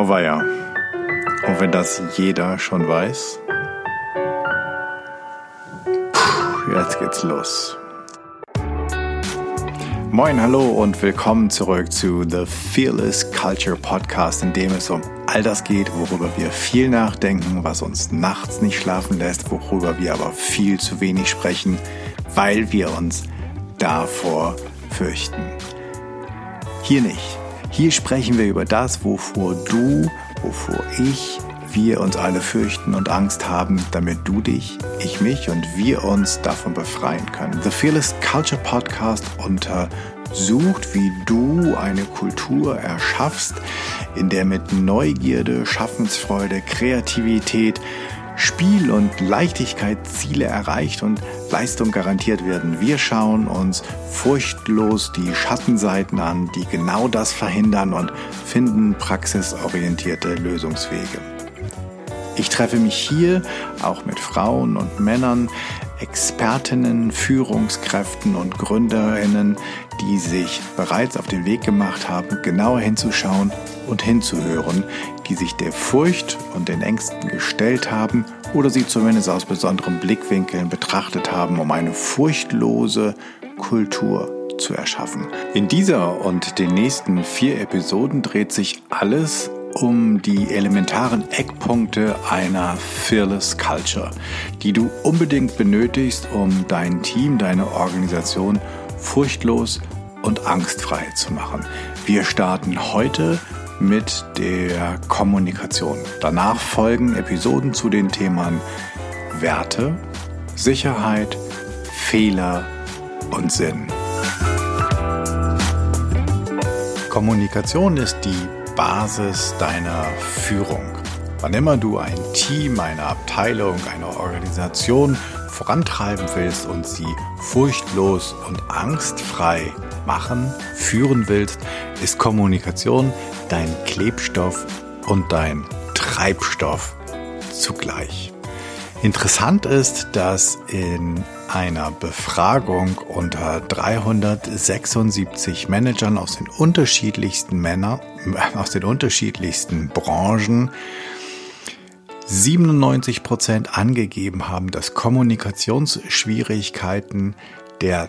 Auweia. Und wenn das jeder schon weiß, jetzt geht's los. Moin, hallo und willkommen zurück zu The Fearless Culture Podcast, in dem es um all das geht, worüber wir viel nachdenken, was uns nachts nicht schlafen lässt, worüber wir aber viel zu wenig sprechen, weil wir uns davor fürchten. Hier nicht. Hier sprechen wir über das, wovor du, wovor ich, wir uns alle fürchten und Angst haben, damit du dich, ich mich und wir uns davon befreien können. The Fearless Culture Podcast untersucht, wie du eine Kultur erschaffst, in der mit Neugierde, Schaffensfreude, Kreativität, Spiel und Leichtigkeit Ziele erreicht und Leistung garantiert werden. Wir schauen uns furchtlos die Schattenseiten an, die genau das verhindern und finden praxisorientierte Lösungswege. Ich treffe mich hier auch mit Frauen und Männern, Expertinnen, Führungskräften und Gründerinnen, die sich bereits auf den Weg gemacht haben, genauer hinzuschauen und hinzuhören, die sich der Furcht und den Ängsten gestellt haben oder sie zumindest aus besonderen Blickwinkeln betrachtet haben, um eine furchtlose Kultur zu erschaffen. In dieser und den nächsten vier Episoden dreht sich alles um die elementaren Eckpunkte einer Fearless Culture, die du unbedingt benötigst, um dein Team, deine Organisation furchtlos und angstfrei zu machen. Wir starten heute mit der Kommunikation. Danach folgen Episoden zu den Themen Werte, Sicherheit, Fehler und Sinn. Kommunikation ist die Basis deiner Führung. Wann immer du ein Team, eine Abteilung, eine Organisation vorantreiben willst und sie furchtlos und angstfrei machen, führen willst, ist Kommunikation dein Klebstoff und dein Treibstoff zugleich. Interessant ist, dass in einer Befragung unter 376 Managern aus den unterschiedlichsten Männern, aus den unterschiedlichsten Branchen 97 Prozent angegeben haben, dass Kommunikationsschwierigkeiten der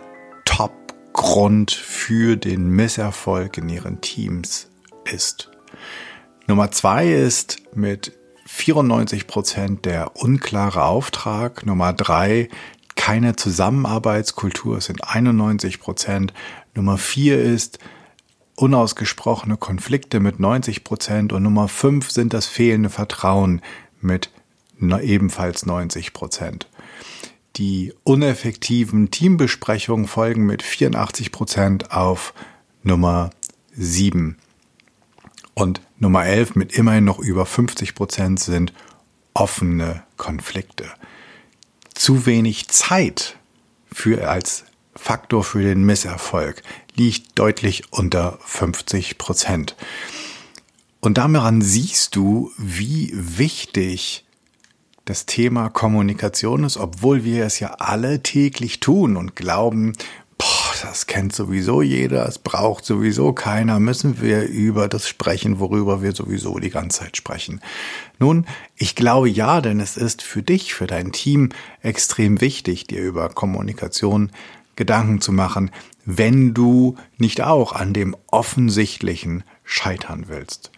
Top-Grund für den Misserfolg in ihren Teams ist. Nummer zwei ist mit 94 Prozent der unklare Auftrag. Nummer drei keine Zusammenarbeitskultur sind 91 Prozent. Nummer vier ist unausgesprochene Konflikte mit 90 Prozent. Und Nummer fünf sind das fehlende Vertrauen mit ebenfalls 90 Prozent. Die uneffektiven Teambesprechungen folgen mit 84 Prozent auf Nummer sieben. Und Nummer 11 mit immerhin noch über 50 Prozent sind offene Konflikte. Zu wenig Zeit für als Faktor für den Misserfolg liegt deutlich unter 50 Prozent. Und daran siehst du, wie wichtig das Thema Kommunikation ist, obwohl wir es ja alle täglich tun und glauben, das kennt sowieso jeder, es braucht sowieso keiner, müssen wir über das sprechen, worüber wir sowieso die ganze Zeit sprechen. Nun, ich glaube ja, denn es ist für dich, für dein Team extrem wichtig, dir über Kommunikation Gedanken zu machen, wenn du nicht auch an dem Offensichtlichen scheitern willst.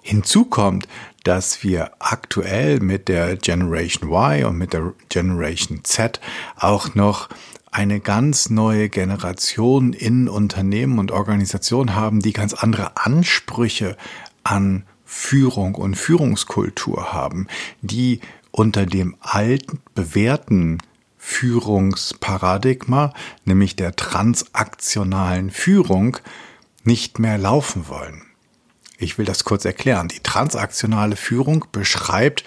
Hinzu kommt, dass wir aktuell mit der Generation Y und mit der Generation Z auch noch eine ganz neue Generation in Unternehmen und Organisationen haben, die ganz andere Ansprüche an Führung und Führungskultur haben, die unter dem alten, bewährten Führungsparadigma, nämlich der transaktionalen Führung, nicht mehr laufen wollen. Ich will das kurz erklären. Die transaktionale Führung beschreibt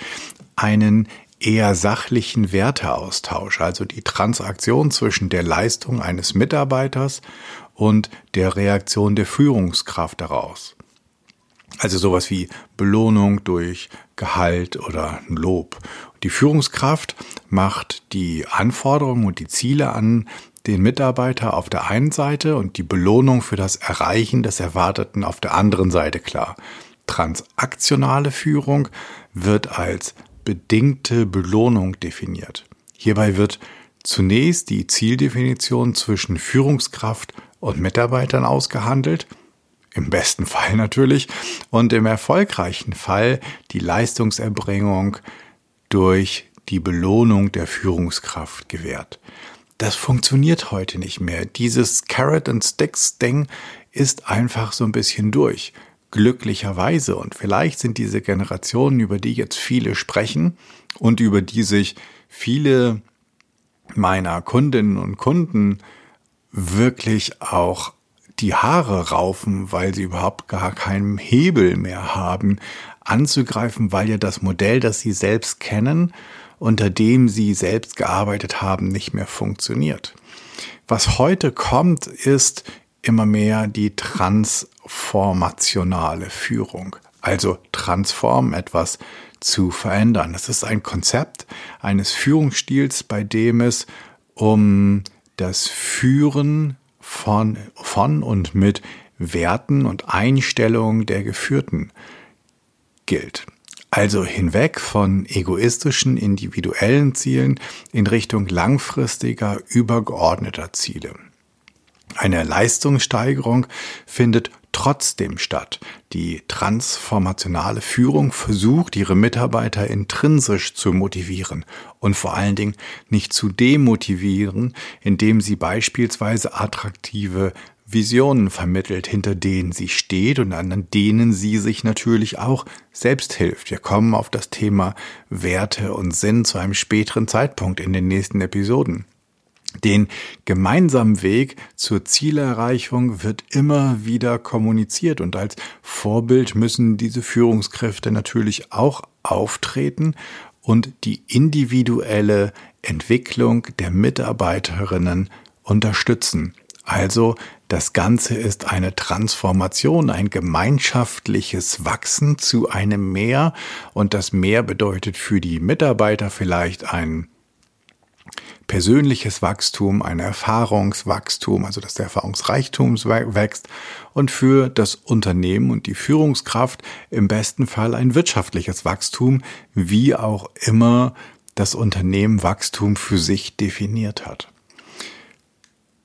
einen eher sachlichen Werteaustausch, also die Transaktion zwischen der Leistung eines Mitarbeiters und der Reaktion der Führungskraft daraus. Also sowas wie Belohnung durch Gehalt oder Lob. Die Führungskraft macht die Anforderungen und die Ziele an den Mitarbeiter auf der einen Seite und die Belohnung für das Erreichen des Erwarteten auf der anderen Seite klar. Transaktionale Führung wird als bedingte Belohnung definiert. Hierbei wird zunächst die Zieldefinition zwischen Führungskraft und Mitarbeitern ausgehandelt, im besten Fall natürlich, und im erfolgreichen Fall die Leistungserbringung durch die Belohnung der Führungskraft gewährt. Das funktioniert heute nicht mehr. Dieses Carrot and Sticks Ding ist einfach so ein bisschen durch. Glücklicherweise. Und vielleicht sind diese Generationen, über die jetzt viele sprechen und über die sich viele meiner Kundinnen und Kunden wirklich auch die Haare raufen, weil sie überhaupt gar keinen Hebel mehr haben, anzugreifen, weil ja das Modell, das sie selbst kennen, unter dem sie selbst gearbeitet haben, nicht mehr funktioniert. Was heute kommt, ist immer mehr die transformationale Führung, also transform etwas zu verändern. Das ist ein Konzept eines Führungsstils, bei dem es um das Führen von, von und mit Werten und Einstellungen der Geführten gilt. Also hinweg von egoistischen, individuellen Zielen in Richtung langfristiger, übergeordneter Ziele. Eine Leistungssteigerung findet trotzdem statt. Die transformationale Führung versucht, ihre Mitarbeiter intrinsisch zu motivieren und vor allen Dingen nicht zu demotivieren, indem sie beispielsweise attraktive Visionen vermittelt, hinter denen sie steht und an denen sie sich natürlich auch selbst hilft. Wir kommen auf das Thema Werte und Sinn zu einem späteren Zeitpunkt in den nächsten Episoden. Den gemeinsamen Weg zur Zielerreichung wird immer wieder kommuniziert und als Vorbild müssen diese Führungskräfte natürlich auch auftreten und die individuelle Entwicklung der Mitarbeiterinnen unterstützen. Also das Ganze ist eine Transformation, ein gemeinschaftliches Wachsen zu einem Mehr und das Mehr bedeutet für die Mitarbeiter vielleicht ein persönliches Wachstum, ein Erfahrungswachstum, also dass der Erfahrungsreichtum wächst und für das Unternehmen und die Führungskraft im besten Fall ein wirtschaftliches Wachstum, wie auch immer das Unternehmen Wachstum für sich definiert hat.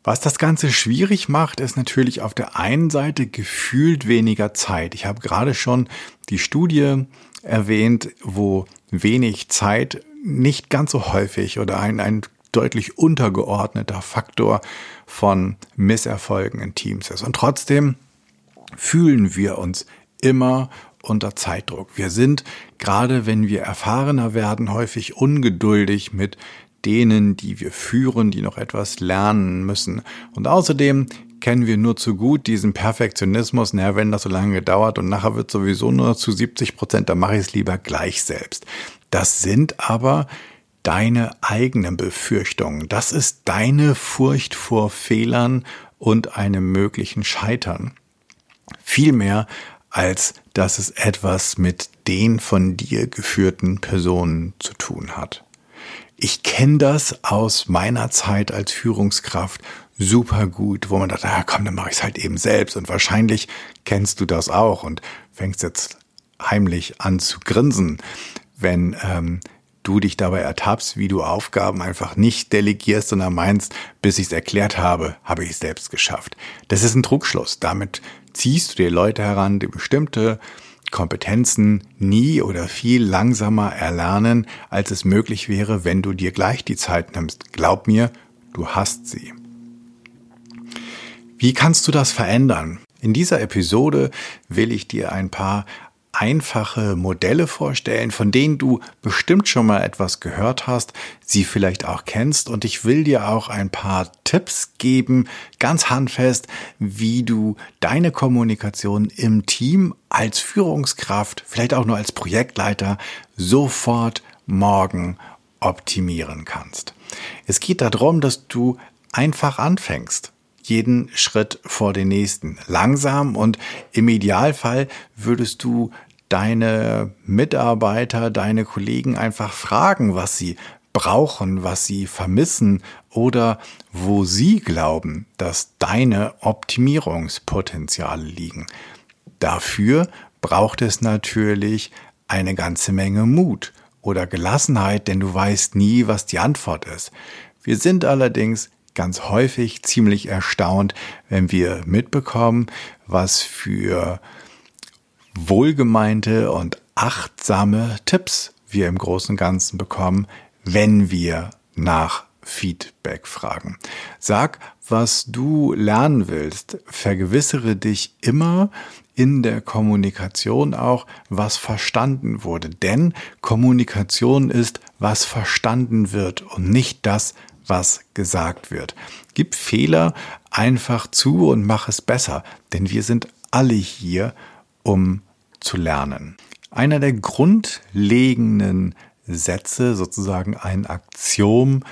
Was das Ganze schwierig macht, ist natürlich auf der einen Seite gefühlt weniger Zeit. Ich habe gerade schon die Studie erwähnt, wo wenig Zeit nicht ganz so häufig oder ein, ein deutlich untergeordneter Faktor von Misserfolgen in Teams ist. Und trotzdem fühlen wir uns immer unter Zeitdruck. Wir sind, gerade wenn wir erfahrener werden, häufig ungeduldig mit denen, die wir führen, die noch etwas lernen müssen. Und außerdem kennen wir nur zu gut diesen Perfektionismus, naja, wenn das so lange gedauert und nachher wird sowieso nur zu 70 Prozent, dann mache ich es lieber gleich selbst. Das sind aber deine eigenen Befürchtungen. Das ist deine Furcht vor Fehlern und einem möglichen Scheitern. Viel mehr als dass es etwas mit den von dir geführten Personen zu tun hat. Ich kenne das aus meiner Zeit als Führungskraft super gut, wo man dachte, ja komm, dann mache ich es halt eben selbst. Und wahrscheinlich kennst du das auch und fängst jetzt heimlich an zu grinsen, wenn ähm, du dich dabei ertappst, wie du Aufgaben einfach nicht delegierst, sondern meinst, bis ich es erklärt habe, habe ich es selbst geschafft. Das ist ein Trugschluss. Damit ziehst du dir Leute heran, die bestimmte Kompetenzen nie oder viel langsamer erlernen, als es möglich wäre, wenn du dir gleich die Zeit nimmst. Glaub mir, du hast sie. Wie kannst du das verändern? In dieser Episode will ich dir ein paar einfache Modelle vorstellen, von denen du bestimmt schon mal etwas gehört hast, sie vielleicht auch kennst und ich will dir auch ein paar Tipps geben, ganz handfest, wie du deine Kommunikation im Team als Führungskraft, vielleicht auch nur als Projektleiter sofort morgen optimieren kannst. Es geht darum, dass du einfach anfängst jeden Schritt vor den nächsten. Langsam und im Idealfall würdest du deine Mitarbeiter, deine Kollegen einfach fragen, was sie brauchen, was sie vermissen oder wo sie glauben, dass deine Optimierungspotenziale liegen. Dafür braucht es natürlich eine ganze Menge Mut oder Gelassenheit, denn du weißt nie, was die Antwort ist. Wir sind allerdings ganz häufig ziemlich erstaunt, wenn wir mitbekommen, was für wohlgemeinte und achtsame Tipps wir im Großen und Ganzen bekommen, wenn wir nach Feedback fragen. Sag, was du lernen willst. Vergewissere dich immer in der Kommunikation auch, was verstanden wurde. Denn Kommunikation ist, was verstanden wird und nicht das, was gesagt wird. Gib Fehler einfach zu und mach es besser, denn wir sind alle hier, um zu lernen. Einer der grundlegenden Sätze, sozusagen ein Aktion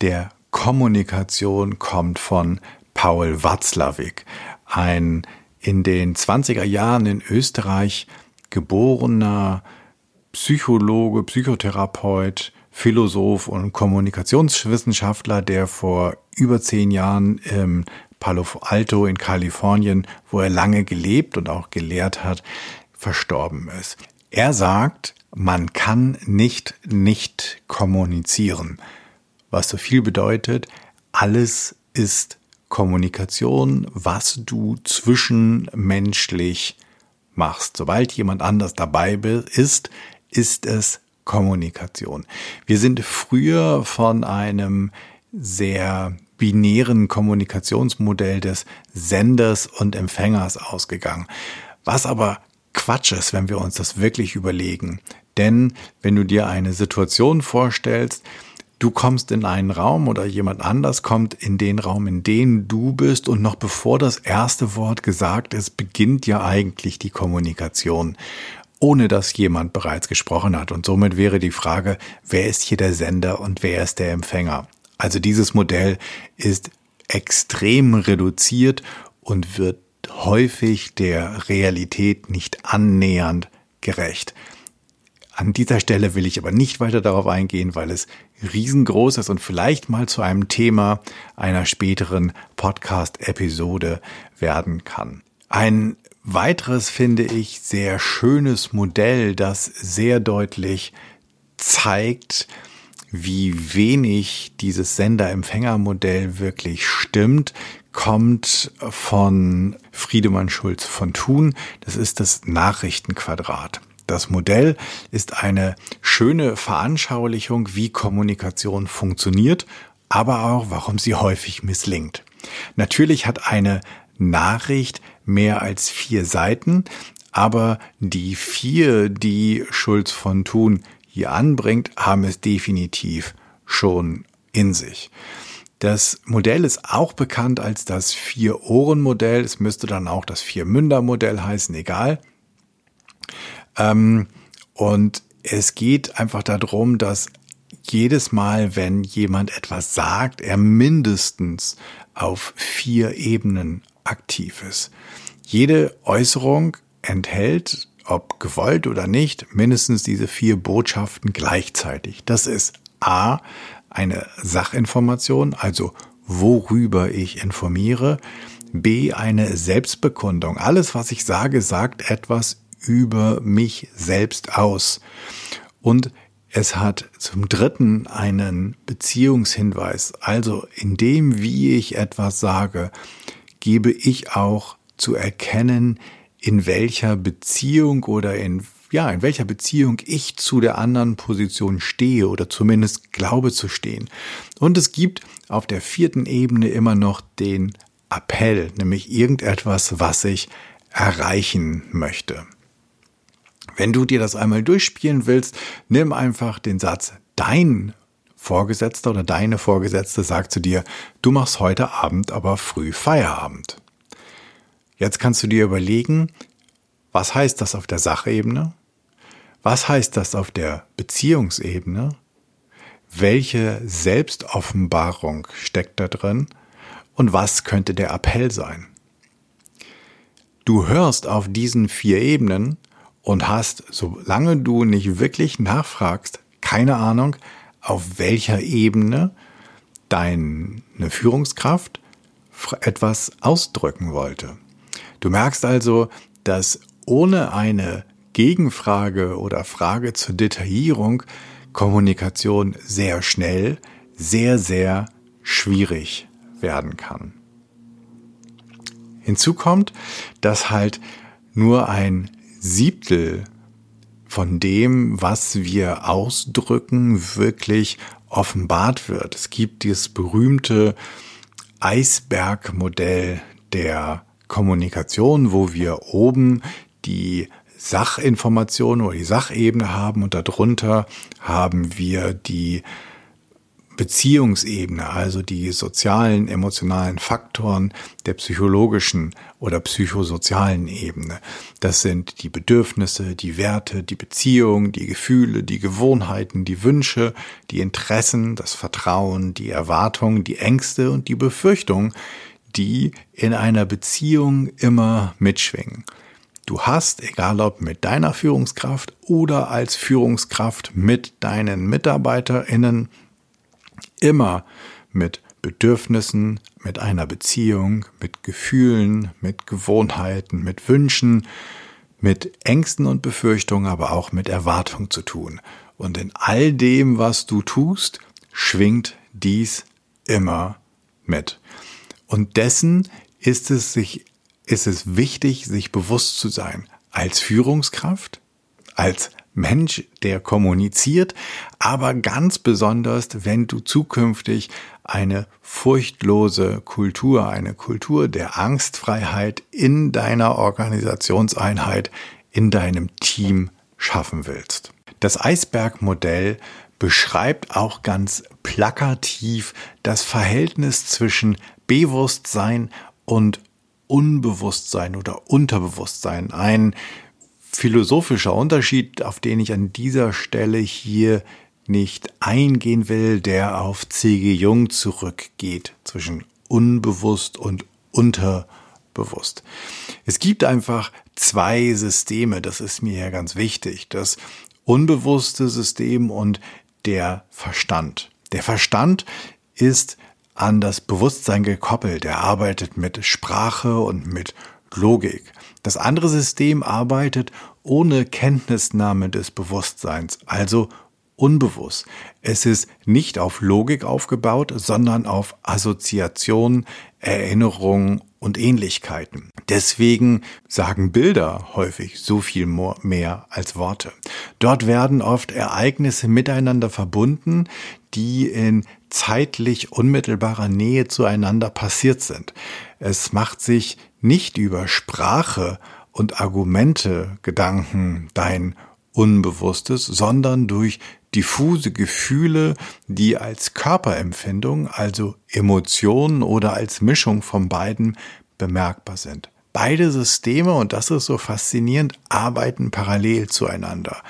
der Kommunikation kommt von Paul Watzlawick, ein in den 20er Jahren in Österreich geborener Psychologe, Psychotherapeut, Philosoph und Kommunikationswissenschaftler, der vor über zehn Jahren im Palo Alto in Kalifornien, wo er lange gelebt und auch gelehrt hat, verstorben ist. Er sagt, man kann nicht nicht kommunizieren, was so viel bedeutet, alles ist Kommunikation, was du zwischenmenschlich machst. Sobald jemand anders dabei ist, ist es Kommunikation. Wir sind früher von einem sehr binären Kommunikationsmodell des Senders und Empfängers ausgegangen. Was aber Quatsch ist, wenn wir uns das wirklich überlegen. Denn wenn du dir eine Situation vorstellst, du kommst in einen Raum oder jemand anders kommt in den Raum, in den du bist und noch bevor das erste Wort gesagt ist, beginnt ja eigentlich die Kommunikation ohne dass jemand bereits gesprochen hat. Und somit wäre die Frage, wer ist hier der Sender und wer ist der Empfänger? Also dieses Modell ist extrem reduziert und wird häufig der Realität nicht annähernd gerecht. An dieser Stelle will ich aber nicht weiter darauf eingehen, weil es riesengroß ist und vielleicht mal zu einem Thema einer späteren Podcast-Episode werden kann. Ein weiteres finde ich sehr schönes Modell, das sehr deutlich zeigt, wie wenig dieses Sender-Empfänger-Modell wirklich stimmt, kommt von Friedemann Schulz von Thun. Das ist das Nachrichtenquadrat. Das Modell ist eine schöne Veranschaulichung, wie Kommunikation funktioniert, aber auch, warum sie häufig misslingt. Natürlich hat eine Nachricht mehr als vier Seiten, aber die vier, die Schulz von Thun hier anbringt, haben es definitiv schon in sich. Das Modell ist auch bekannt als das Vier-Ohren-Modell. Es müsste dann auch das Vier-Münder-Modell heißen, egal. Ähm, und es geht einfach darum, dass jedes Mal, wenn jemand etwas sagt, er mindestens auf vier Ebenen aktiv ist. Jede Äußerung enthält, ob gewollt oder nicht, mindestens diese vier Botschaften gleichzeitig. Das ist A, eine Sachinformation, also worüber ich informiere. B, eine Selbstbekundung. Alles, was ich sage, sagt etwas über mich selbst aus. Und es hat zum Dritten einen Beziehungshinweis. Also in dem, wie ich etwas sage, gebe ich auch zu erkennen, in welcher Beziehung oder in ja, in welcher Beziehung ich zu der anderen Position stehe oder zumindest glaube zu stehen. Und es gibt auf der vierten Ebene immer noch den Appell, nämlich irgendetwas, was ich erreichen möchte. Wenn du dir das einmal durchspielen willst, nimm einfach den Satz, dein Vorgesetzter oder deine Vorgesetzte sagt zu dir, du machst heute Abend aber früh Feierabend. Jetzt kannst du dir überlegen, was heißt das auf der Sachebene? Was heißt das auf der Beziehungsebene? Welche Selbstoffenbarung steckt da drin? Und was könnte der Appell sein? Du hörst auf diesen vier Ebenen und hast, solange du nicht wirklich nachfragst, keine Ahnung, auf welcher Ebene deine Führungskraft etwas ausdrücken wollte. Du merkst also, dass ohne eine Gegenfrage oder Frage zur Detaillierung Kommunikation sehr schnell, sehr, sehr schwierig werden kann. Hinzu kommt, dass halt nur ein Siebtel von dem, was wir ausdrücken, wirklich offenbart wird. Es gibt dieses berühmte Eisbergmodell der Kommunikation, wo wir oben die Sachinformationen oder die Sachebene haben und darunter haben wir die Beziehungsebene, also die sozialen, emotionalen Faktoren der psychologischen oder psychosozialen Ebene. Das sind die Bedürfnisse, die Werte, die Beziehungen, die Gefühle, die Gewohnheiten, die Wünsche, die Interessen, das Vertrauen, die Erwartungen, die Ängste und die Befürchtungen, die in einer Beziehung immer mitschwingen. Du hast, egal ob mit deiner Führungskraft oder als Führungskraft mit deinen Mitarbeiterinnen, immer mit Bedürfnissen, mit einer Beziehung, mit Gefühlen, mit Gewohnheiten, mit Wünschen, mit Ängsten und Befürchtungen, aber auch mit Erwartungen zu tun. Und in all dem, was du tust, schwingt dies immer mit. Und dessen ist es sich, ist es wichtig, sich bewusst zu sein. Als Führungskraft, als Mensch, der kommuniziert, aber ganz besonders, wenn du zukünftig eine furchtlose Kultur, eine Kultur der Angstfreiheit in deiner Organisationseinheit, in deinem Team schaffen willst. Das Eisbergmodell beschreibt auch ganz plakativ das Verhältnis zwischen Bewusstsein und Unbewusstsein oder Unterbewusstsein. Ein philosophischer Unterschied, auf den ich an dieser Stelle hier nicht eingehen will, der auf C.G. Jung zurückgeht zwischen unbewusst und unterbewusst. Es gibt einfach zwei Systeme, das ist mir ja ganz wichtig, das unbewusste System und der Verstand. Der Verstand ist an das Bewusstsein gekoppelt. Er arbeitet mit Sprache und mit Logik. Das andere System arbeitet ohne Kenntnisnahme des Bewusstseins, also unbewusst. Es ist nicht auf Logik aufgebaut, sondern auf Assoziation, Erinnerung und Ähnlichkeiten. Deswegen sagen Bilder häufig so viel mehr als Worte. Dort werden oft Ereignisse miteinander verbunden, die in zeitlich unmittelbarer Nähe zueinander passiert sind. Es macht sich nicht über Sprache und Argumente Gedanken dein Unbewusstes, sondern durch diffuse Gefühle, die als Körperempfindung, also Emotionen oder als Mischung von beiden bemerkbar sind. Beide Systeme, und das ist so faszinierend, arbeiten parallel zueinander.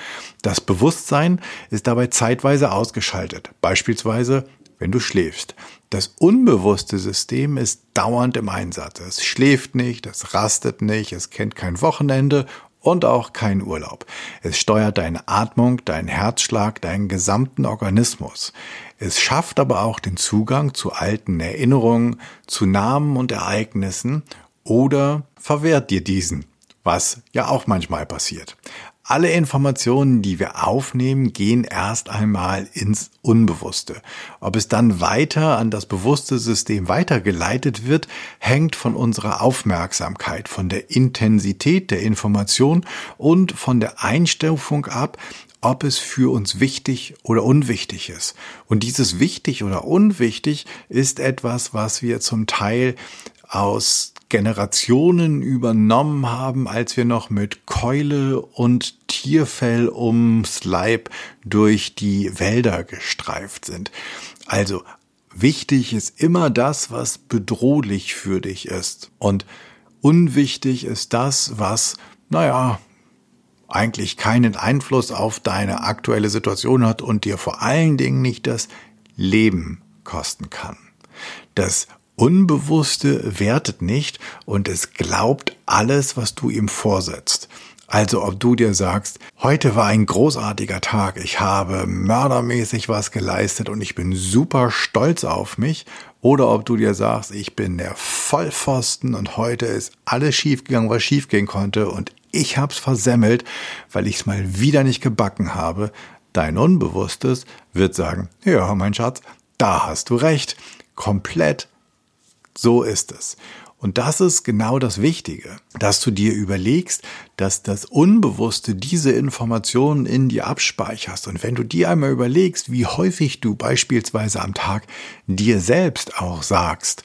Das Bewusstsein ist dabei zeitweise ausgeschaltet, beispielsweise wenn du schläfst. Das unbewusste System ist dauernd im Einsatz. Es schläft nicht, es rastet nicht, es kennt kein Wochenende und auch kein Urlaub. Es steuert deine Atmung, deinen Herzschlag, deinen gesamten Organismus. Es schafft aber auch den Zugang zu alten Erinnerungen, zu Namen und Ereignissen oder verwehrt dir diesen, was ja auch manchmal passiert. Alle Informationen, die wir aufnehmen, gehen erst einmal ins Unbewusste. Ob es dann weiter an das bewusste System weitergeleitet wird, hängt von unserer Aufmerksamkeit, von der Intensität der Information und von der Einstufung ab, ob es für uns wichtig oder unwichtig ist. Und dieses wichtig oder unwichtig ist etwas, was wir zum Teil aus Generationen übernommen haben, als wir noch mit Keule und Tierfell ums Leib durch die Wälder gestreift sind. Also wichtig ist immer das, was bedrohlich für dich ist. Und unwichtig ist das, was, naja, eigentlich keinen Einfluss auf deine aktuelle Situation hat und dir vor allen Dingen nicht das Leben kosten kann. Das Unbewusste wertet nicht und es glaubt alles, was du ihm vorsetzt. Also ob du dir sagst, heute war ein großartiger Tag, ich habe mördermäßig was geleistet und ich bin super stolz auf mich, oder ob du dir sagst, ich bin der Vollpfosten und heute ist alles schiefgegangen, was schiefgehen konnte und ich hab's versemmelt, weil ich's mal wieder nicht gebacken habe. Dein Unbewusstes wird sagen, ja, mein Schatz, da hast du recht. Komplett so ist es. Und das ist genau das Wichtige, dass du dir überlegst, dass das Unbewusste diese Informationen in dir abspeicherst. Und wenn du dir einmal überlegst, wie häufig du beispielsweise am Tag dir selbst auch sagst,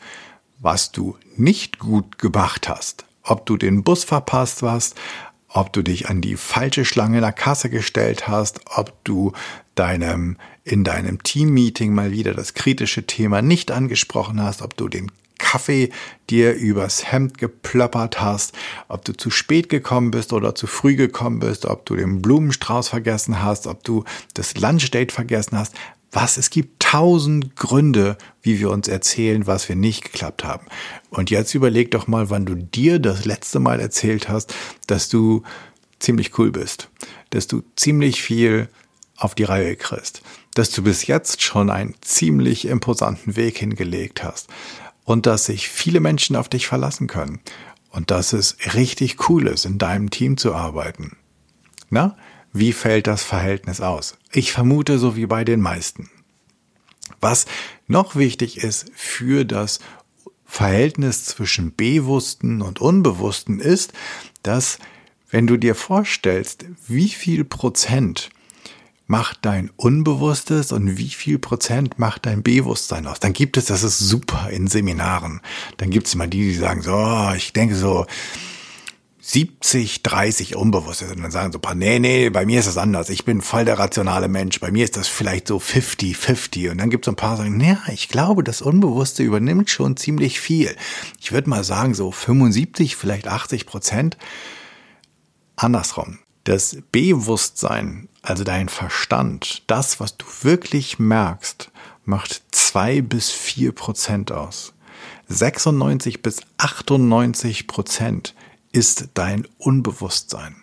was du nicht gut gemacht hast, ob du den Bus verpasst hast, ob du dich an die falsche Schlange in der Kasse gestellt hast, ob du deinem, in deinem Teammeeting mal wieder das kritische Thema nicht angesprochen hast, ob du den Kaffee dir übers Hemd geplöppert hast, ob du zu spät gekommen bist oder zu früh gekommen bist, ob du den Blumenstrauß vergessen hast, ob du das Lunchdate vergessen hast. Was? Es gibt tausend Gründe, wie wir uns erzählen, was wir nicht geklappt haben. Und jetzt überleg doch mal, wann du dir das letzte Mal erzählt hast, dass du ziemlich cool bist, dass du ziemlich viel auf die Reihe kriegst, dass du bis jetzt schon einen ziemlich imposanten Weg hingelegt hast und dass sich viele Menschen auf dich verlassen können und dass es richtig cool ist, in deinem Team zu arbeiten. Na, wie fällt das Verhältnis aus? Ich vermute so wie bei den meisten. Was noch wichtig ist für das Verhältnis zwischen Bewussten und Unbewussten ist, dass wenn du dir vorstellst, wie viel Prozent macht dein Unbewusstes und wie viel Prozent macht dein Bewusstsein aus? Dann gibt es, das ist super in Seminaren. Dann gibt es immer die, die sagen so, oh, ich denke so 70, 30 Unbewusstes. Und dann sagen so ein paar, nee, nee, bei mir ist das anders. Ich bin voll der rationale Mensch. Bei mir ist das vielleicht so 50, 50. Und dann gibt es ein paar, die sagen, ja, ich glaube, das Unbewusste übernimmt schon ziemlich viel. Ich würde mal sagen so 75, vielleicht 80 Prozent. Andersrum. Das Bewusstsein also dein Verstand, das, was du wirklich merkst, macht zwei bis vier Prozent aus. 96 bis 98 Prozent ist dein Unbewusstsein.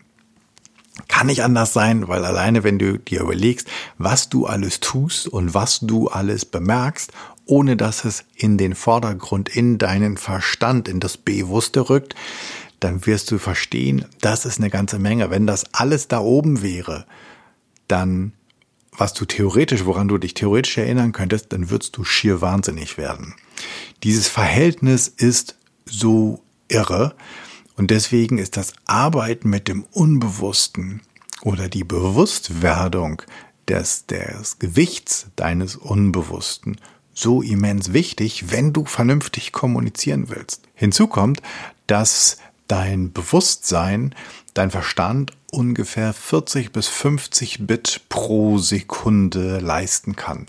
Kann nicht anders sein, weil alleine wenn du dir überlegst, was du alles tust und was du alles bemerkst, ohne dass es in den Vordergrund, in deinen Verstand, in das Bewusste rückt, dann wirst du verstehen, das ist eine ganze Menge. Wenn das alles da oben wäre, dann, was du theoretisch, woran du dich theoretisch erinnern könntest, dann würdest du schier wahnsinnig werden. Dieses Verhältnis ist so irre und deswegen ist das Arbeiten mit dem Unbewussten oder die Bewusstwerdung des, des Gewichts deines Unbewussten so immens wichtig, wenn du vernünftig kommunizieren willst. Hinzu kommt, dass dein Bewusstsein, dein Verstand ungefähr 40 bis 50 Bit pro Sekunde leisten kann.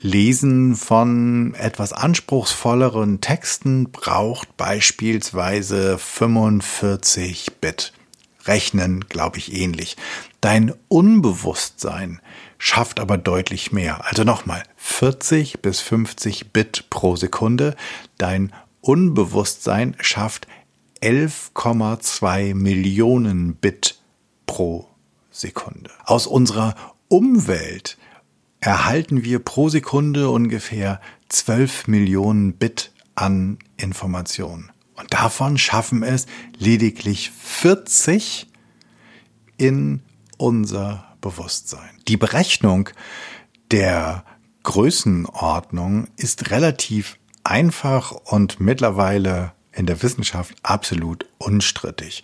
Lesen von etwas anspruchsvolleren Texten braucht beispielsweise 45 Bit. Rechnen, glaube ich, ähnlich. Dein Unbewusstsein schafft aber deutlich mehr. Also nochmal, 40 bis 50 Bit pro Sekunde. Dein Unbewusstsein schafft 11,2 Millionen Bit pro Sekunde. Aus unserer Umwelt erhalten wir pro Sekunde ungefähr 12 Millionen Bit an Informationen. Und davon schaffen es lediglich 40 in unser Bewusstsein. Die Berechnung der Größenordnung ist relativ einfach und mittlerweile in der Wissenschaft absolut unstrittig.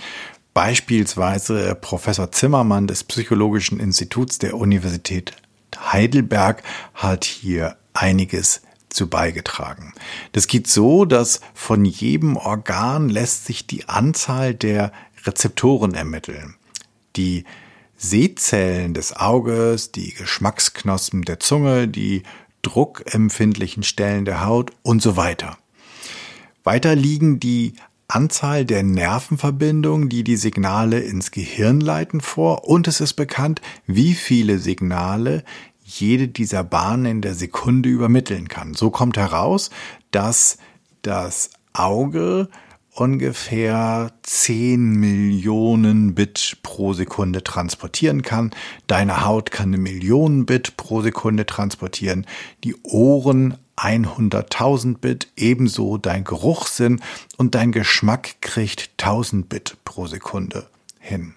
Beispielsweise Professor Zimmermann des Psychologischen Instituts der Universität Heidelberg hat hier einiges zu beigetragen. Das geht so, dass von jedem Organ lässt sich die Anzahl der Rezeptoren ermitteln. Die Sehzellen des Auges, die Geschmacksknospen der Zunge, die druckempfindlichen Stellen der Haut und so weiter. Weiter liegen die Anzahl der Nervenverbindungen, die die Signale ins Gehirn leiten, vor und es ist bekannt, wie viele Signale jede dieser Bahnen in der Sekunde übermitteln kann. So kommt heraus, dass das Auge ungefähr 10 Millionen Bit pro Sekunde transportieren kann. Deine Haut kann eine Million Bit pro Sekunde transportieren. Die Ohren 100.000 Bit, ebenso dein Geruchssinn und dein Geschmack kriegt 1000 Bit pro Sekunde hin.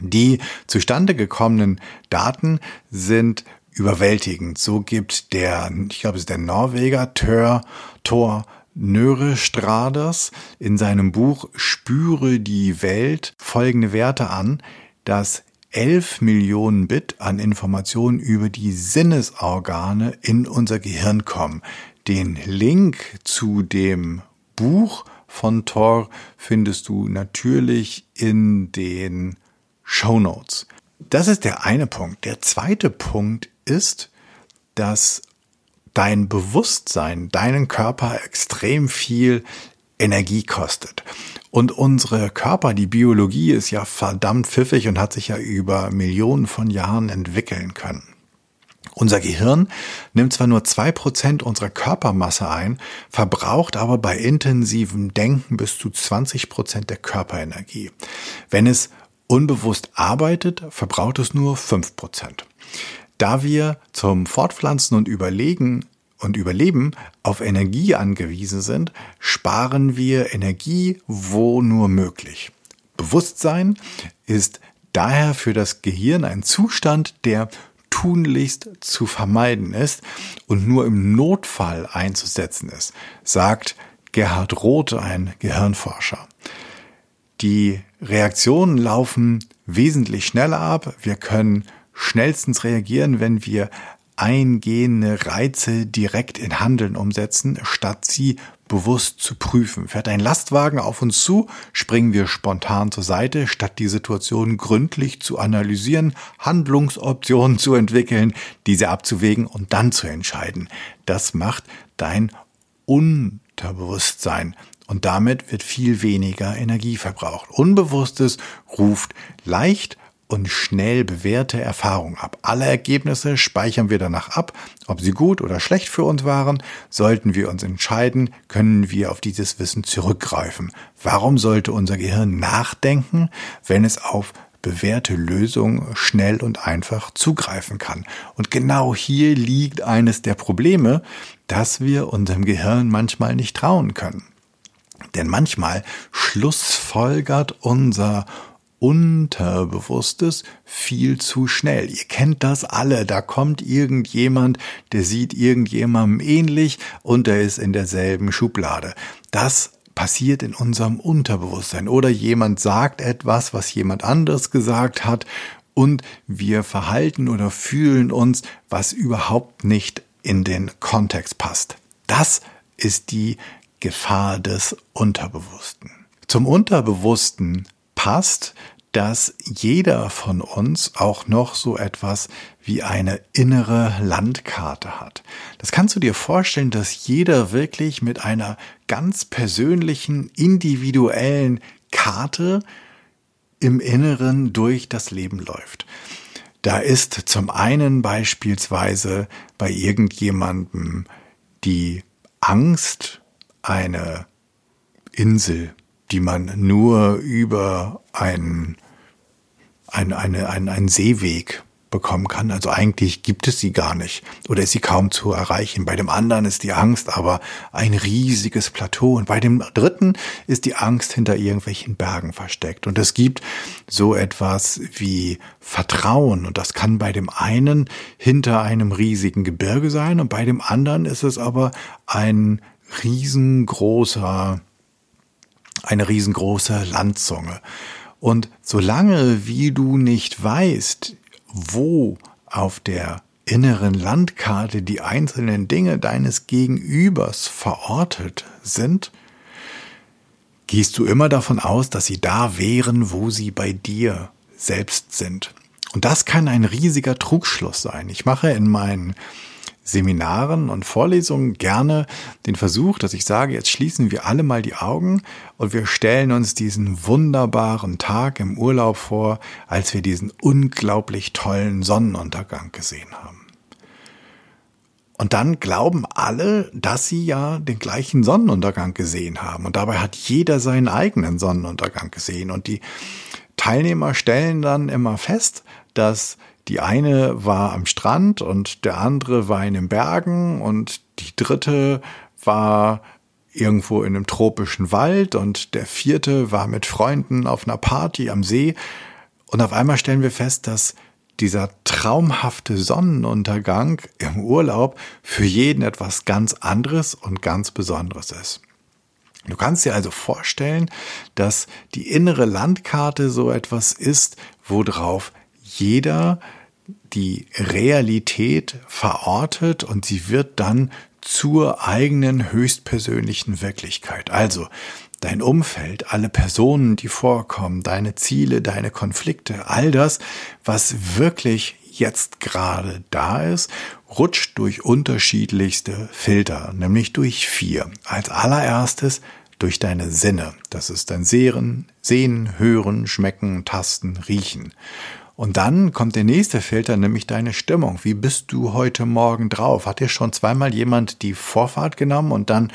Die zustande gekommenen Daten sind überwältigend. So gibt der, ich glaube, es ist der Norweger Thor, Thor Nöre Straders in seinem Buch Spüre die Welt folgende Werte an, dass 11 Millionen Bit an Informationen über die Sinnesorgane in unser Gehirn kommen. Den Link zu dem Buch von Thor findest du natürlich in den Show Notes. Das ist der eine Punkt. Der zweite Punkt ist, dass dein Bewusstsein, deinen Körper extrem viel Energie kostet. Und unsere Körper, die Biologie ist ja verdammt pfiffig und hat sich ja über Millionen von Jahren entwickeln können. Unser Gehirn nimmt zwar nur zwei Prozent unserer Körpermasse ein, verbraucht aber bei intensivem Denken bis zu 20 Prozent der Körperenergie. Wenn es unbewusst arbeitet, verbraucht es nur fünf Prozent. Da wir zum Fortpflanzen und Überlegen und Überleben auf Energie angewiesen sind, sparen wir Energie wo nur möglich. Bewusstsein ist daher für das Gehirn ein Zustand, der tunlichst zu vermeiden ist und nur im Notfall einzusetzen ist, sagt Gerhard Roth, ein Gehirnforscher. Die Reaktionen laufen wesentlich schneller ab. Wir können schnellstens reagieren, wenn wir eingehende Reize direkt in Handeln umsetzen, statt sie bewusst zu prüfen. Fährt ein Lastwagen auf uns zu, springen wir spontan zur Seite, statt die Situation gründlich zu analysieren, Handlungsoptionen zu entwickeln, diese abzuwägen und dann zu entscheiden. Das macht dein Unterbewusstsein. Und damit wird viel weniger Energie verbraucht. Unbewusstes ruft leicht und schnell bewährte Erfahrung ab. Alle Ergebnisse speichern wir danach ab, ob sie gut oder schlecht für uns waren. Sollten wir uns entscheiden, können wir auf dieses Wissen zurückgreifen. Warum sollte unser Gehirn nachdenken, wenn es auf bewährte Lösungen schnell und einfach zugreifen kann? Und genau hier liegt eines der Probleme, dass wir unserem Gehirn manchmal nicht trauen können. Denn manchmal schlussfolgert unser Unterbewusstes viel zu schnell. Ihr kennt das alle. Da kommt irgendjemand, der sieht irgendjemandem ähnlich und der ist in derselben Schublade. Das passiert in unserem Unterbewusstsein. Oder jemand sagt etwas, was jemand anderes gesagt hat und wir verhalten oder fühlen uns, was überhaupt nicht in den Kontext passt. Das ist die Gefahr des Unterbewussten. Zum Unterbewussten passt, dass jeder von uns auch noch so etwas wie eine innere Landkarte hat. Das kannst du dir vorstellen, dass jeder wirklich mit einer ganz persönlichen, individuellen Karte im Inneren durch das Leben läuft. Da ist zum einen beispielsweise bei irgendjemandem die Angst eine Insel die man nur über einen, ein, eine, einen, einen Seeweg bekommen kann. Also eigentlich gibt es sie gar nicht oder ist sie kaum zu erreichen. Bei dem anderen ist die Angst aber ein riesiges Plateau und bei dem dritten ist die Angst hinter irgendwelchen Bergen versteckt. Und es gibt so etwas wie Vertrauen und das kann bei dem einen hinter einem riesigen Gebirge sein und bei dem anderen ist es aber ein riesengroßer eine riesengroße Landzunge. Und solange wie du nicht weißt, wo auf der inneren Landkarte die einzelnen Dinge deines Gegenübers verortet sind, gehst du immer davon aus, dass sie da wären, wo sie bei dir selbst sind. Und das kann ein riesiger Trugschluss sein. Ich mache in meinen Seminaren und Vorlesungen gerne den Versuch, dass ich sage, jetzt schließen wir alle mal die Augen und wir stellen uns diesen wunderbaren Tag im Urlaub vor, als wir diesen unglaublich tollen Sonnenuntergang gesehen haben. Und dann glauben alle, dass sie ja den gleichen Sonnenuntergang gesehen haben. Und dabei hat jeder seinen eigenen Sonnenuntergang gesehen. Und die Teilnehmer stellen dann immer fest, dass die eine war am Strand und der andere war in den Bergen und die dritte war irgendwo in einem tropischen Wald und der vierte war mit Freunden auf einer Party am See. Und auf einmal stellen wir fest, dass dieser traumhafte Sonnenuntergang im Urlaub für jeden etwas ganz anderes und ganz Besonderes ist. Du kannst dir also vorstellen, dass die innere Landkarte so etwas ist, worauf jeder die Realität verortet und sie wird dann zur eigenen höchstpersönlichen Wirklichkeit. Also dein Umfeld, alle Personen, die vorkommen, deine Ziele, deine Konflikte, all das, was wirklich jetzt gerade da ist, rutscht durch unterschiedlichste Filter, nämlich durch vier. Als allererstes durch deine Sinne. Das ist dein Sehen, Sehen, Hören, Schmecken, Tasten, Riechen. Und dann kommt der nächste Filter, nämlich deine Stimmung. Wie bist du heute Morgen drauf? Hat dir schon zweimal jemand die Vorfahrt genommen und dann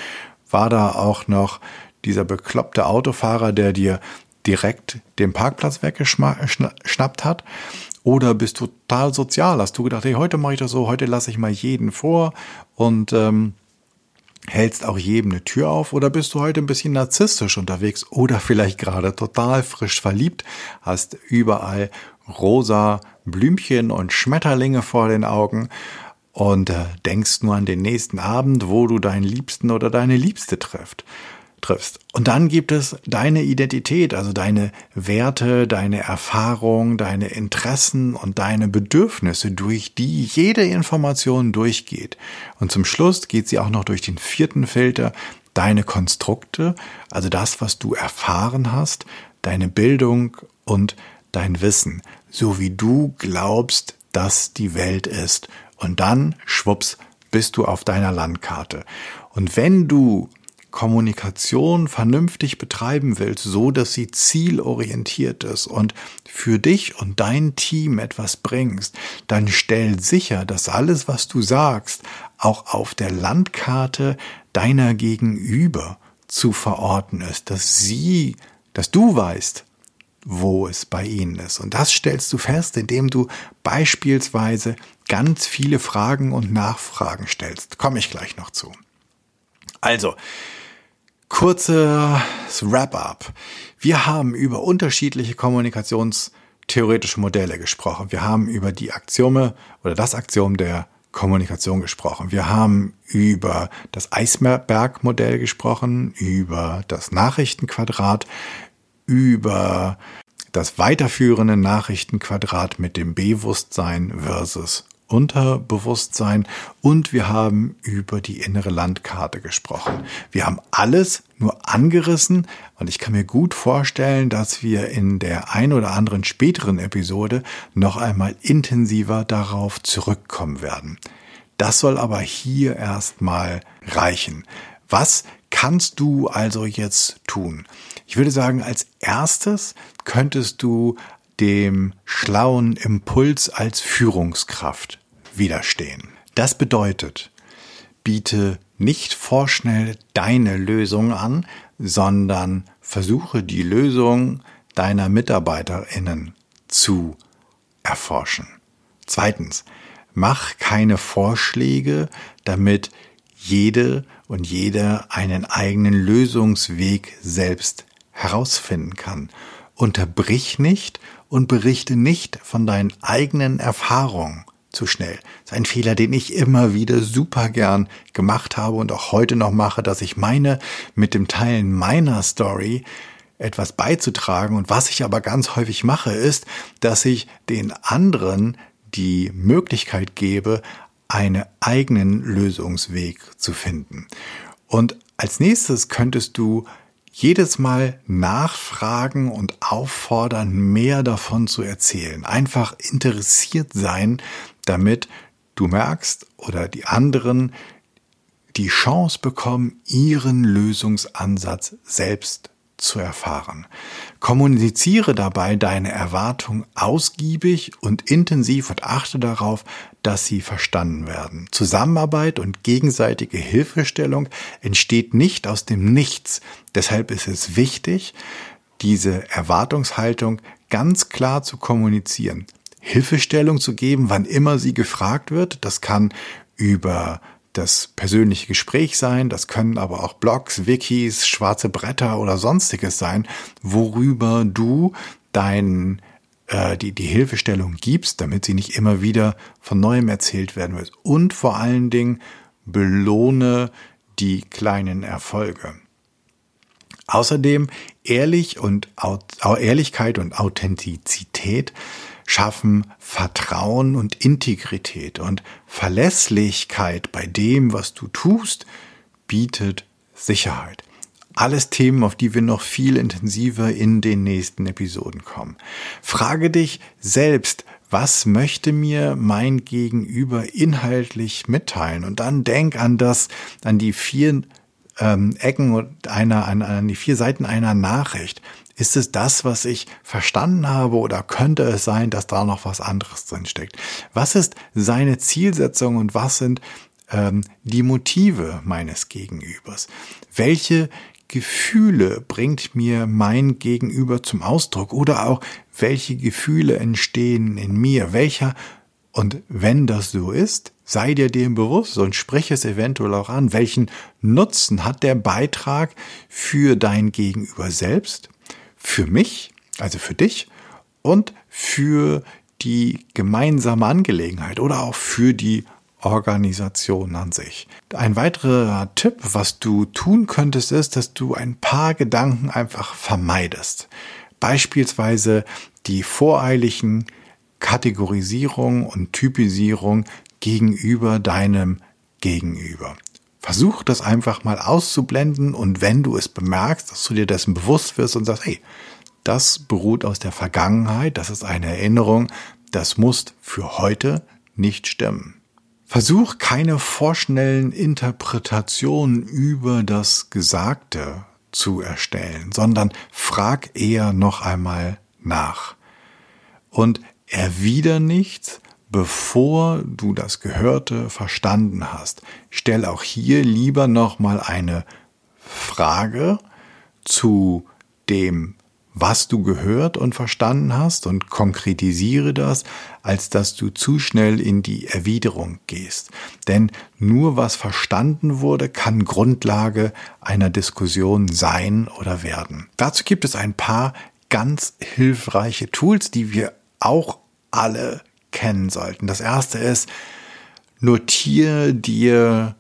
war da auch noch dieser bekloppte Autofahrer, der dir direkt den Parkplatz weggeschnappt hat? Oder bist du total sozial? Hast du gedacht, hey, heute mache ich das so, heute lasse ich mal jeden vor und ähm, hältst auch jedem eine Tür auf? Oder bist du heute ein bisschen narzisstisch unterwegs oder vielleicht gerade total frisch verliebt, hast überall rosa Blümchen und Schmetterlinge vor den Augen und äh, denkst nur an den nächsten Abend, wo du deinen Liebsten oder deine Liebste trifft, triffst. Und dann gibt es deine Identität, also deine Werte, deine Erfahrung, deine Interessen und deine Bedürfnisse, durch die jede Information durchgeht. Und zum Schluss geht sie auch noch durch den vierten Filter, deine Konstrukte, also das, was du erfahren hast, deine Bildung und dein Wissen, so wie du glaubst, dass die Welt ist. Und dann, schwupps, bist du auf deiner Landkarte. Und wenn du Kommunikation vernünftig betreiben willst, so dass sie zielorientiert ist und für dich und dein Team etwas bringst, dann stell sicher, dass alles, was du sagst, auch auf der Landkarte deiner Gegenüber zu verorten ist, dass sie, dass du weißt, wo es bei ihnen ist. Und das stellst du fest, indem du beispielsweise ganz viele Fragen und Nachfragen stellst. Komme ich gleich noch zu. Also, kurzes Wrap-up. Wir haben über unterschiedliche kommunikationstheoretische Modelle gesprochen. Wir haben über die Axiome oder das Axiom der Kommunikation gesprochen. Wir haben über das Eisbergmodell gesprochen, über das Nachrichtenquadrat, über das weiterführende Nachrichtenquadrat mit dem Bewusstsein versus Unterbewusstsein und wir haben über die innere Landkarte gesprochen. Wir haben alles nur angerissen und ich kann mir gut vorstellen, dass wir in der ein oder anderen späteren Episode noch einmal intensiver darauf zurückkommen werden. Das soll aber hier erstmal reichen. Was kannst du also jetzt tun? Ich würde sagen, als erstes könntest du dem schlauen Impuls als Führungskraft widerstehen. Das bedeutet, biete nicht vorschnell deine Lösung an, sondern versuche die Lösung deiner Mitarbeiterinnen zu erforschen. Zweitens, mach keine Vorschläge, damit jede und jeder einen eigenen Lösungsweg selbst herausfinden kann. Unterbrich nicht und berichte nicht von deinen eigenen Erfahrungen zu schnell. Das ist ein Fehler, den ich immer wieder super gern gemacht habe und auch heute noch mache, dass ich meine, mit dem Teilen meiner Story etwas beizutragen. Und was ich aber ganz häufig mache, ist, dass ich den anderen die Möglichkeit gebe, einen eigenen Lösungsweg zu finden. Und als nächstes könntest du jedes Mal nachfragen und auffordern, mehr davon zu erzählen. Einfach interessiert sein, damit du merkst oder die anderen die Chance bekommen, ihren Lösungsansatz selbst zu erfahren. Kommuniziere dabei deine Erwartung ausgiebig und intensiv und achte darauf, dass sie verstanden werden. Zusammenarbeit und gegenseitige Hilfestellung entsteht nicht aus dem Nichts. Deshalb ist es wichtig, diese Erwartungshaltung ganz klar zu kommunizieren. Hilfestellung zu geben, wann immer sie gefragt wird. Das kann über das persönliche Gespräch sein, das können aber auch Blogs, Wikis, schwarze Bretter oder sonstiges sein, worüber du dein, äh, die, die Hilfestellung gibst, damit sie nicht immer wieder von neuem erzählt werden wird. Und vor allen Dingen belohne die kleinen Erfolge. Außerdem ehrlich und Ehrlichkeit und Authentizität schaffen Vertrauen und Integrität und Verlässlichkeit bei dem, was du tust, bietet Sicherheit. Alles Themen, auf die wir noch viel intensiver in den nächsten Episoden kommen. Frage dich selbst, was möchte mir mein Gegenüber inhaltlich mitteilen? Und dann denk an das, an die vier ähm, Ecken einer, an, an die vier Seiten einer Nachricht. Ist es das, was ich verstanden habe oder könnte es sein, dass da noch was anderes drin steckt? Was ist seine Zielsetzung und was sind ähm, die Motive meines Gegenübers? Welche Gefühle bringt mir mein Gegenüber zum Ausdruck oder auch welche Gefühle entstehen in mir? Welcher und wenn das so ist, sei dir dem bewusst und sprich es eventuell auch an. Welchen Nutzen hat der Beitrag für dein Gegenüber selbst? für mich, also für dich und für die gemeinsame Angelegenheit oder auch für die Organisation an sich. Ein weiterer Tipp, was du tun könntest, ist, dass du ein paar Gedanken einfach vermeidest. Beispielsweise die voreiligen Kategorisierung und Typisierung gegenüber deinem Gegenüber. Versuch das einfach mal auszublenden und wenn du es bemerkst, dass du dir dessen bewusst wirst und sagst, hey, das beruht aus der Vergangenheit, das ist eine Erinnerung, das muss für heute nicht stimmen. Versuch keine vorschnellen Interpretationen über das Gesagte zu erstellen, sondern frag eher noch einmal nach. Und erwider nichts, bevor du das Gehörte verstanden hast. Stell auch hier lieber nochmal eine Frage zu dem, was du gehört und verstanden hast und konkretisiere das, als dass du zu schnell in die Erwiderung gehst. Denn nur was verstanden wurde, kann Grundlage einer Diskussion sein oder werden. Dazu gibt es ein paar ganz hilfreiche Tools, die wir auch alle kennen sollten. Das erste ist, notiere dir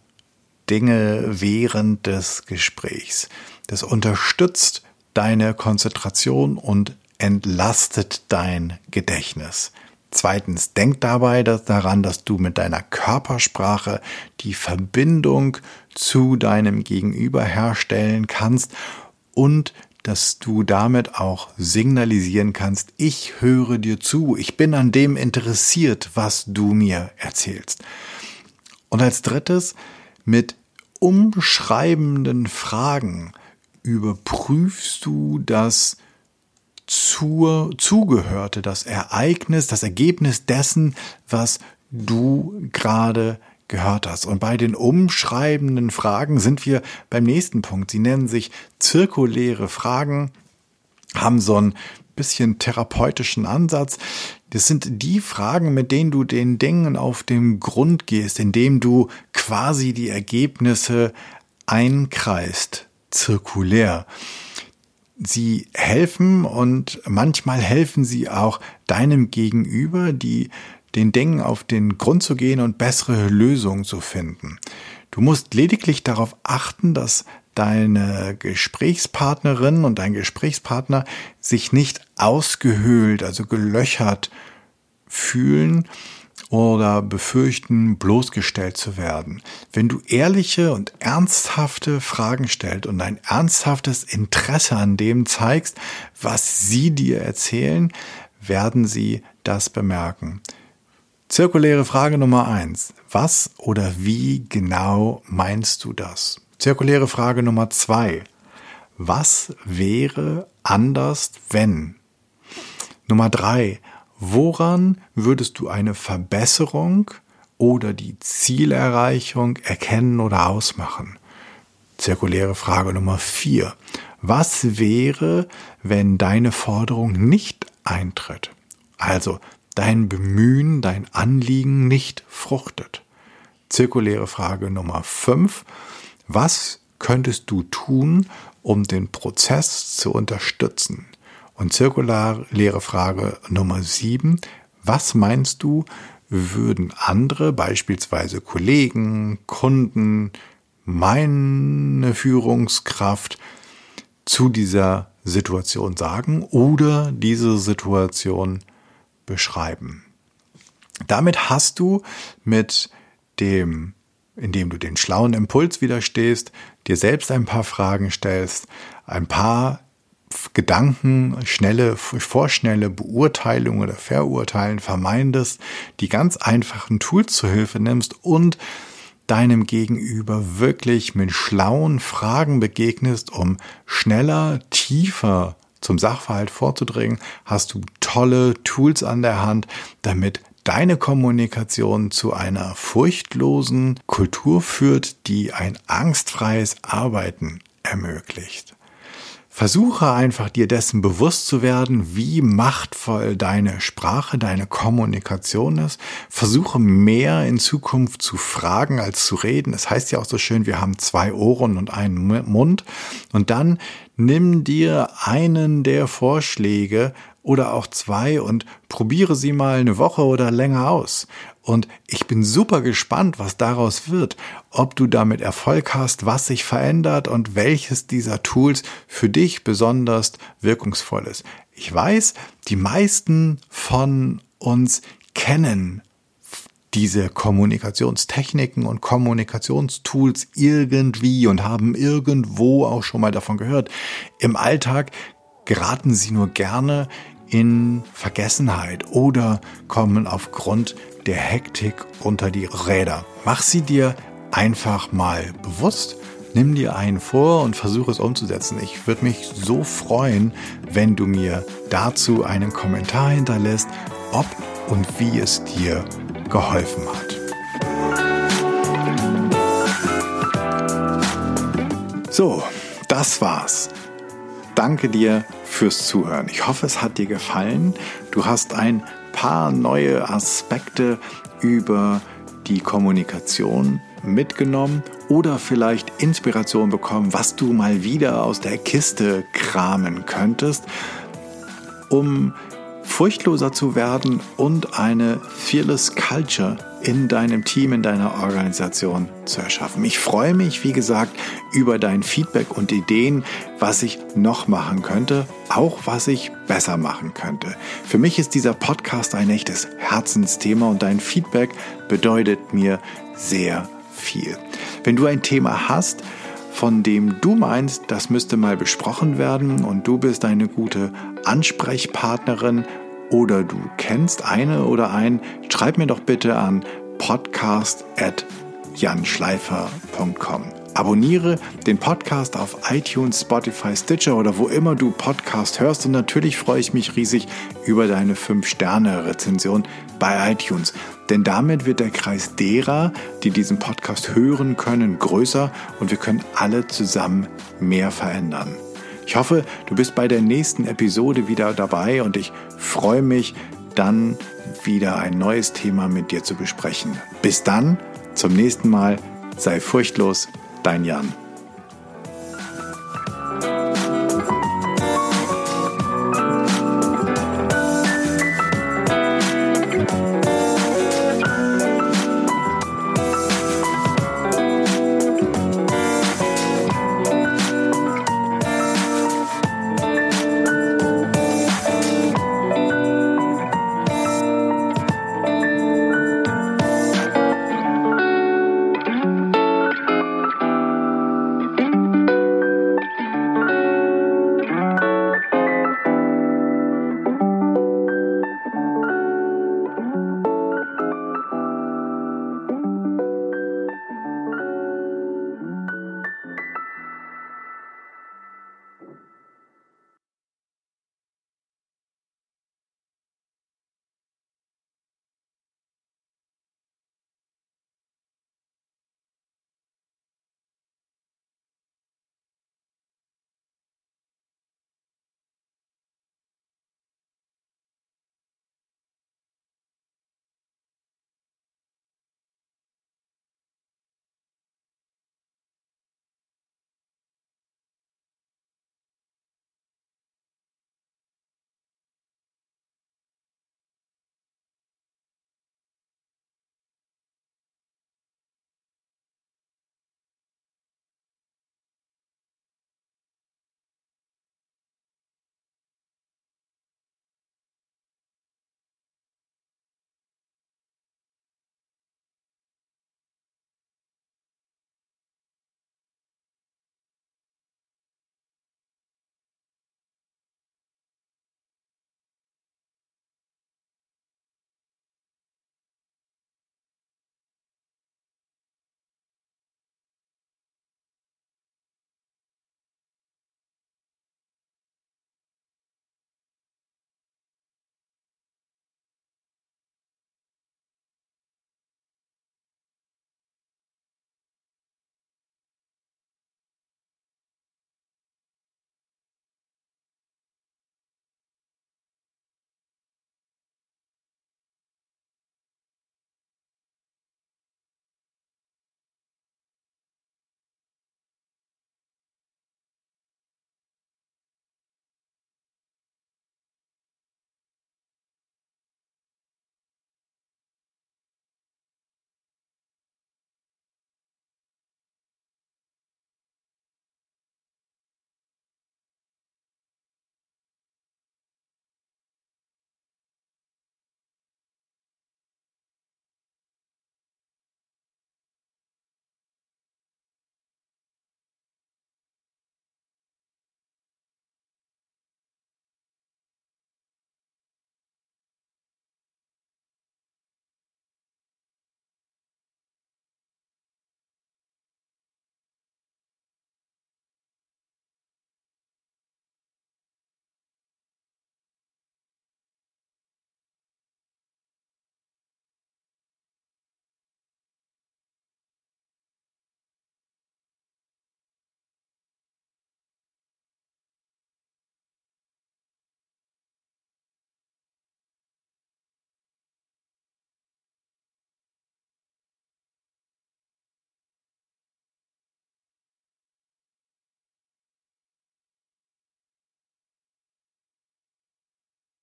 Dinge während des Gesprächs. Das unterstützt deine Konzentration und entlastet dein Gedächtnis. Zweitens, denk dabei daran, dass du mit deiner Körpersprache die Verbindung zu deinem Gegenüber herstellen kannst und dass du damit auch signalisieren kannst, ich höre dir zu, ich bin an dem interessiert, was du mir erzählst. Und als drittes, mit umschreibenden Fragen überprüfst du das zur, Zugehörte, das Ereignis, das Ergebnis dessen, was du gerade gehört hast. Und bei den umschreibenden Fragen sind wir beim nächsten Punkt. Sie nennen sich zirkuläre Fragen, haben so ein bisschen therapeutischen Ansatz. Das sind die Fragen, mit denen du den Dingen auf den Grund gehst, indem du quasi die Ergebnisse einkreist, zirkulär. Sie helfen und manchmal helfen sie auch deinem Gegenüber, die den Dingen auf den Grund zu gehen und bessere Lösungen zu finden. Du musst lediglich darauf achten, dass deine Gesprächspartnerin und dein Gesprächspartner sich nicht ausgehöhlt, also gelöchert fühlen oder befürchten, bloßgestellt zu werden. Wenn du ehrliche und ernsthafte Fragen stellst und ein ernsthaftes Interesse an dem zeigst, was sie dir erzählen, werden sie das bemerken. Zirkuläre Frage Nummer eins: Was oder wie genau meinst du das? Zirkuläre Frage Nummer zwei: Was wäre anders, wenn? Nummer drei: Woran würdest du eine Verbesserung oder die Zielerreichung erkennen oder ausmachen? Zirkuläre Frage Nummer vier: Was wäre, wenn deine Forderung nicht eintritt? Also dein Bemühen, dein Anliegen nicht fruchtet. Zirkuläre Frage Nummer 5. Was könntest du tun, um den Prozess zu unterstützen? Und zirkuläre Frage Nummer 7. Was meinst du, würden andere, beispielsweise Kollegen, Kunden, meine Führungskraft zu dieser Situation sagen oder diese Situation beschreiben. Damit hast du mit dem, indem du den schlauen Impuls widerstehst, dir selbst ein paar Fragen stellst, ein paar Gedanken, schnelle, vorschnelle Beurteilung oder Verurteilen vermeidest, die ganz einfachen Tools zur Hilfe nimmst und deinem Gegenüber wirklich mit schlauen Fragen begegnest, um schneller, tiefer zum Sachverhalt vorzudringen, hast du tolle Tools an der Hand, damit deine Kommunikation zu einer furchtlosen Kultur führt, die ein angstfreies Arbeiten ermöglicht. Versuche einfach dir dessen bewusst zu werden, wie machtvoll deine Sprache, deine Kommunikation ist. Versuche mehr in Zukunft zu fragen als zu reden. Es heißt ja auch so schön, wir haben zwei Ohren und einen Mund. Und dann nimm dir einen der Vorschläge oder auch zwei und probiere sie mal eine Woche oder länger aus. Und ich bin super gespannt, was daraus wird, ob du damit Erfolg hast, was sich verändert und welches dieser Tools für dich besonders wirkungsvoll ist. Ich weiß, die meisten von uns kennen diese Kommunikationstechniken und Kommunikationstools irgendwie und haben irgendwo auch schon mal davon gehört. Im Alltag geraten sie nur gerne in Vergessenheit oder kommen aufgrund der Hektik unter die Räder. Mach sie dir einfach mal bewusst. Nimm dir einen vor und versuche es umzusetzen. Ich würde mich so freuen, wenn du mir dazu einen Kommentar hinterlässt, ob und wie es dir geholfen hat. So, das war's. Danke dir fürs Zuhören. Ich hoffe, es hat dir gefallen. Du hast ein paar neue Aspekte über die Kommunikation mitgenommen oder vielleicht Inspiration bekommen, was du mal wieder aus der Kiste kramen könntest, um furchtloser zu werden und eine Fearless Culture in deinem Team, in deiner Organisation zu erschaffen. Ich freue mich, wie gesagt, über dein Feedback und Ideen, was ich noch machen könnte, auch was ich besser machen könnte. Für mich ist dieser Podcast ein echtes Herzensthema und dein Feedback bedeutet mir sehr viel. Wenn du ein Thema hast, von dem du meinst, das müsste mal besprochen werden und du bist eine gute Ansprechpartnerin oder du kennst eine oder einen, schreib mir doch bitte an podcast@janschleifer.com. Abonniere den Podcast auf iTunes, Spotify, Stitcher oder wo immer du Podcast hörst und natürlich freue ich mich riesig über deine 5-Sterne-Rezension bei iTunes. Denn damit wird der Kreis derer, die diesen Podcast hören können, größer und wir können alle zusammen mehr verändern. Ich hoffe, du bist bei der nächsten Episode wieder dabei und ich freue mich, dann wieder ein neues Thema mit dir zu besprechen. Bis dann, zum nächsten Mal, sei furchtlos, dein Jan.